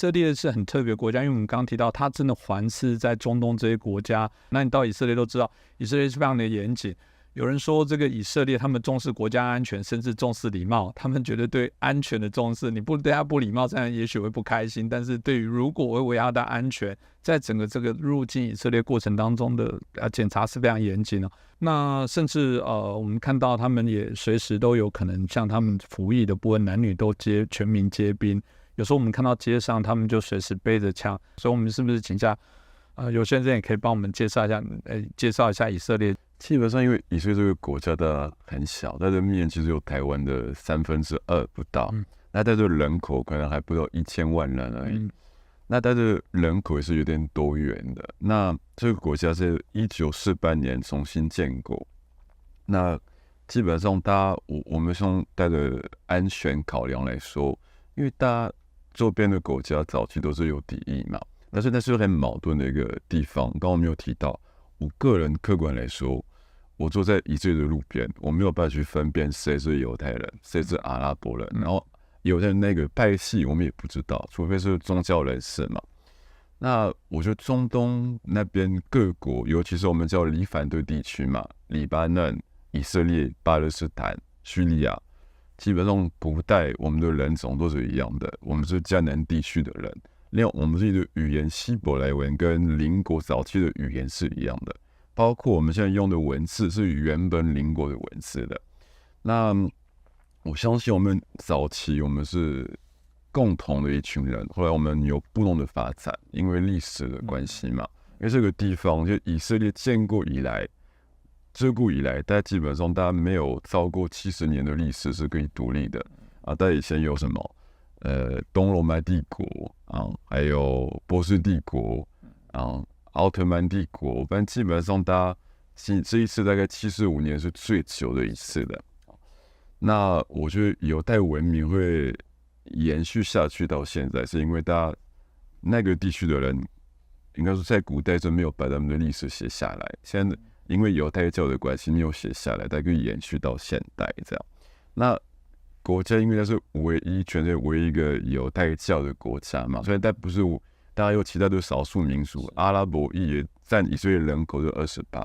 以色列是很特别国家，因为我们刚刚提到，它真的环视在中东这些国家。那你到以色列都知道，以色列是非常的严谨。有人说，这个以色列他们重视国家安全，甚至重视礼貌。他们觉得对安全的重视，你不对他不礼貌，这样也许会不开心。但是对于如果维维亚的安全，在整个这个入境以色列过程当中的呃检查是非常严谨的。那甚至呃，我们看到他们也随时都有可能像他们服役的部分，男女都接全民皆兵。有时候我们看到街上，他们就随时背着枪，所以我们是不是请假？呃，有些人也可以帮我们介绍一下，呃，介绍一下以色列。基本上，因为以色列这个国家的很小，它的面积只有台湾的三分之二不到，嗯那它的人口可能还不到一千万人而已。那它的人口也是有点多元的。那这个国家是一九四八年重新建国，那基本上，大家我我们从带着安全考量来说，因为大家。周边的国家早期都是有敌意嘛，但是那是很矛盾的一个地方。刚刚我没有提到，我个人客观来说，我坐在以色列的路边，我没有办法去分辨谁是犹太人，谁是阿拉伯人。然后犹太人那个派系，我们也不知道，除非是宗教人士嘛。那我觉得中东那边各国，尤其是我们叫离反对地区嘛，黎巴嫩、以色列、巴勒斯坦、叙利亚。基本上不带我们的人种都是一样的，我们是迦南地区的人。另外，我们自己的语言希伯来文跟邻国早期的语言是一样的，包括我们现在用的文字是原本邻国的文字的。那我相信我们早期我们是共同的一群人，后来我们有不同的发展，因为历史的关系嘛。因为这个地方就以色列建国以来。自古以来，大家基本上大家没有超过七十年的历史是可以独立的啊。但以前有什么？呃，东罗马帝国啊，还有波斯帝国啊，奥特曼帝国。反正基本上，大家这这一次大概七十五年是最久的一次的。那我觉得犹太文明会延续下去到现在，是因为大家那个地区的人应该说在古代就没有把他们的历史写下来，现在。因为犹太教的关系，没有写下来，它可以延续到现代这样。那国家因为它是唯一全世界唯一一个犹太教的国家嘛，所以它不是大家有其他的少数民族，阿拉伯裔也占以色列人口的二十八，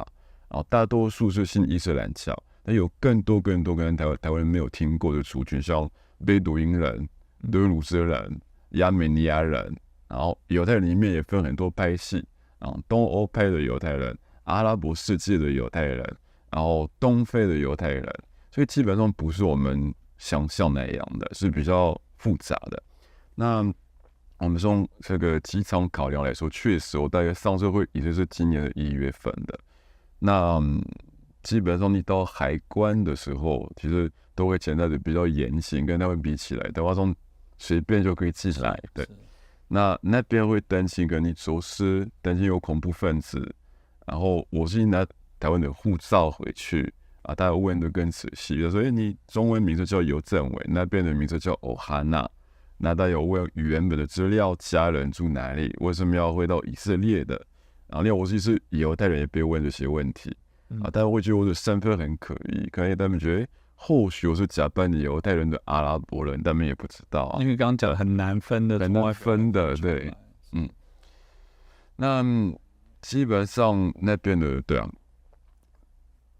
然后大多数是信伊斯兰教，但有更多更多跟台湾台湾人没有听过的族群，像贝都因人、德鲁兹人、亚美尼亚人，然后犹太人里面也分很多派系，啊，东欧派的犹太人。阿拉伯世界的犹太人，然后东非的犹太人，所以基本上不是我们想象那样的，是比较复杂的。那我们从这个机场考量来说，确实我大概上车会也就是今年的一月份的。那基本上你到海关的时候，其实都会潜在的比较严谨，跟他们比起来，的话，从随便就可以进来。对，那那边会担心跟你走私，担心有恐怖分子。然后我是拿台湾的护照回去啊，大家问的更仔细，所以你中文名字叫尤正伟，那边的名字叫欧哈娜，那大家有问原本的资料，家人住哪里，为什么要回到以色列的？然后另外我其实犹太人也被问这些问题啊，大家会觉得我的身份很可疑，可能他们觉得或许我是假扮的犹太人的阿拉伯人，他们也不知道啊，因为刚刚讲很难分的，很难分的，对，嗯，那。基本上那边的对啊，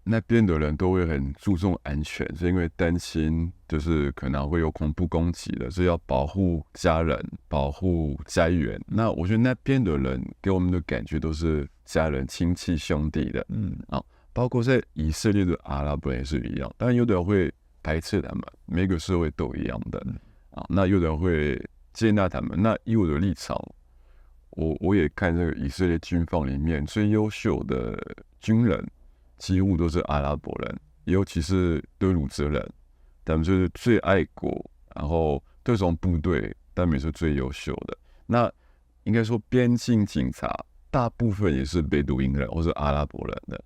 那边的人都会很注重安全，是因为担心就是可能会有恐怖攻击的，所以要保护家人、保护家园。那我觉得那边的人给我们的感觉都是家人、亲戚、兄弟的，嗯啊，包括在以色列的阿拉伯也是一样，当然有的人会排斥他们，每个社会都一样的啊。那有的人会接纳他们，那以我的立场。我我也看这个以色列军方里面最优秀的军人，几乎都是阿拉伯人，尤其是德鲁兹人，他们就是最爱国，然后特种部队他们也是最优秀的。那应该说边境警察大部分也是贝都因人或者阿拉伯人的。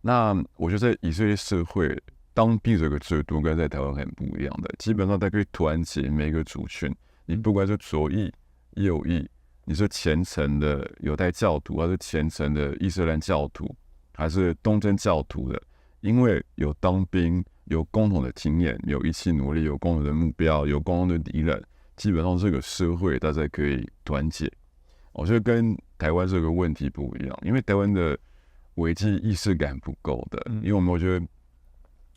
那我觉得在以色列社会当兵这个制度跟在台湾很不一样的，基本上它可以团结每个族群，你不管是左翼右翼。你是虔诚的犹太教徒，还是虔诚的伊斯兰教徒，还是东正教徒的？因为有当兵，有共同的经验，有一起努力，有共同的目标，有共同的敌人，基本上这个社会大家可以团结。我觉得跟台湾这个问题不一样，因为台湾的危机意识感不够的，因为我们我觉得，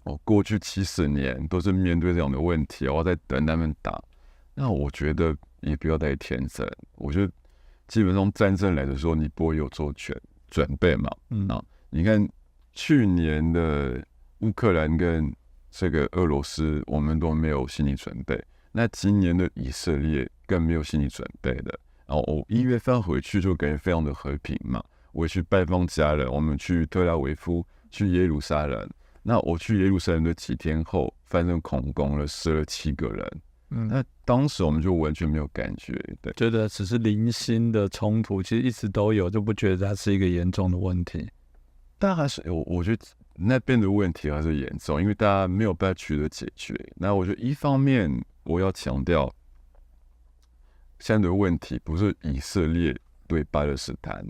我过去七十年都是面对这样的问题，我在等他们打。那我觉得也不要太天真。我觉得基本上战争来的时候，你不会有做全准备嘛？嗯啊，你看去年的乌克兰跟这个俄罗斯，我们都没有心理准备。那今年的以色列更没有心理准备的。然后我一月份回去就感觉非常的和平嘛。我去拜访家人，我们去特拉维夫，去耶路撒冷。那我去耶路撒冷的几天后，发生恐攻了，死了七个人。嗯，那当时我们就完全没有感觉，对，觉得只是零星的冲突，其实一直都有，就不觉得它是一个严重的问题。但还是我我觉得那边的问题还是严重，因为大家没有办法取得解决。那我觉得一方面我要强调，现在的问题不是以色列对巴勒斯坦，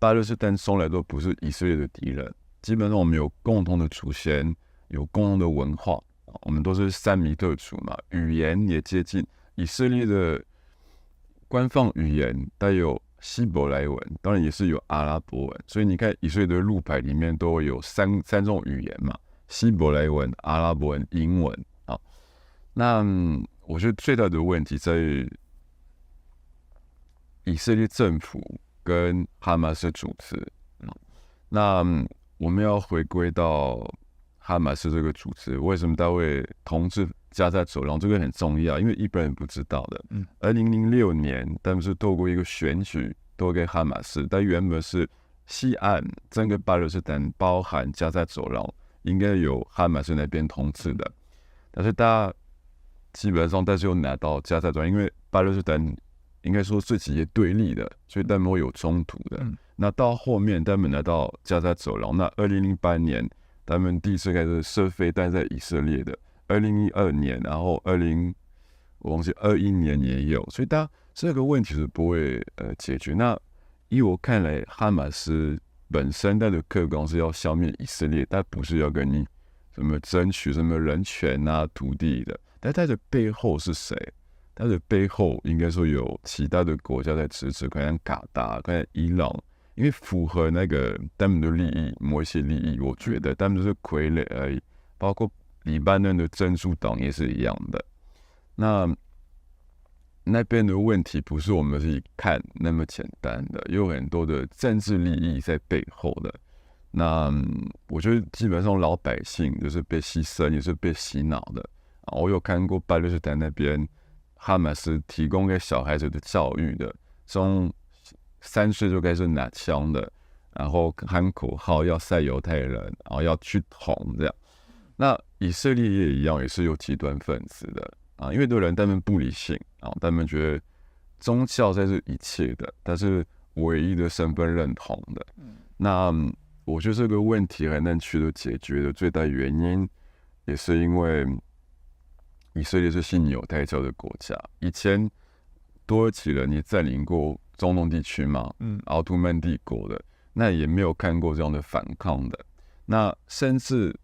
巴勒斯坦从来都不是以色列的敌人，基本上我们有共同的祖先，有共同的文化。我们都是三米特族嘛，语言也接近。以色列的官方语言带有希伯来文，当然也是有阿拉伯文。所以你看，以色列的路牌里面都有三三种语言嘛：希伯来文、阿拉伯文、英文。啊，那我觉得最大的问题在于以色列政府跟哈马斯组织。那我们要回归到。哈马斯这个组织为什么他会统治加在走廊？这个很重要，因为一般人不知道的。嗯，二零零六年他们是透过一个选举都给哈马斯，但原本是西岸整个巴勒斯坦包含加在走廊应该有哈马斯那边统治的，但是大家基本上但是又拿到加在走廊，因为巴勒斯坦应该说自己也对立的，所以他们会有冲突的。那到后面他们拿到加在走廊，那二零零八年。他们第一次开始设飞弹在以色列的，二零一二年，然后二零我忘记二一年也有，所以他这个问题是不会呃解决。那依我看来，哈马斯本身它的客观是要消灭以色列，但不是要跟你什么争取什么人权啊、土地的。但它的背后是谁？它的背后应该说有其他的国家在支持，可能卡达，可能伊朗。因为符合那个他们的利益，某一些利益，我觉得他们就是傀儡而已。包括黎巴嫩的珍珠党也是一样的。那那边的问题不是我们自己看那么简单的，有很多的政治利益在背后的。那我觉得基本上老百姓就是被牺牲，也是被洗脑的。我有看过巴勒斯坦那边哈马斯提供给小孩子的教育的，从。三岁就开始拿枪的，然后喊口号要塞犹太人，然后要去捅这样。那以色列也一样，也是有极端分子的啊，因为有人他们不理性啊，他们觉得宗教才是一切的，但是唯一的身份认同的。那我觉得这个问题很难取得解决的最大原因，也是因为以色列是信犹太教的国家，以前土耳其人也占领过。中东地区嘛，嗯，奥图曼帝国的，那也没有看过这样的反抗的。那甚至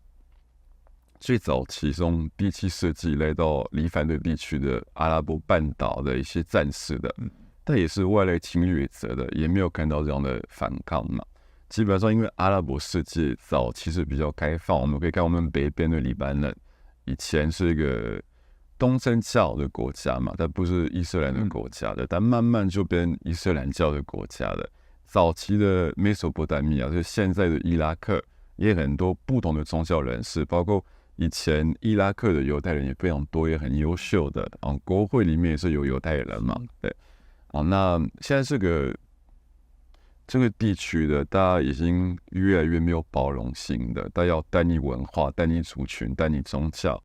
最早期从第七世纪来到黎凡的地区的阿拉伯半岛的一些战士的，但也是外来侵略者的，也没有看到这样的反抗嘛。基本上，因为阿拉伯世界早期是比较开放，我们可以看我们北边的黎巴嫩，以前是一个。东正教的国家嘛，但不是伊斯兰的国家的，但慢慢就变伊斯兰教的国家了。早期的美索不达米亚，就是现在的伊拉克，也很多不同的宗教人士，包括以前伊拉克的犹太人也非常多，也很优秀的。啊，国会里面也是有犹太人嘛，对。啊，那现在这个这个地区的，大家已经越来越没有包容性的，大家要单一文化、单一族群、单一宗教。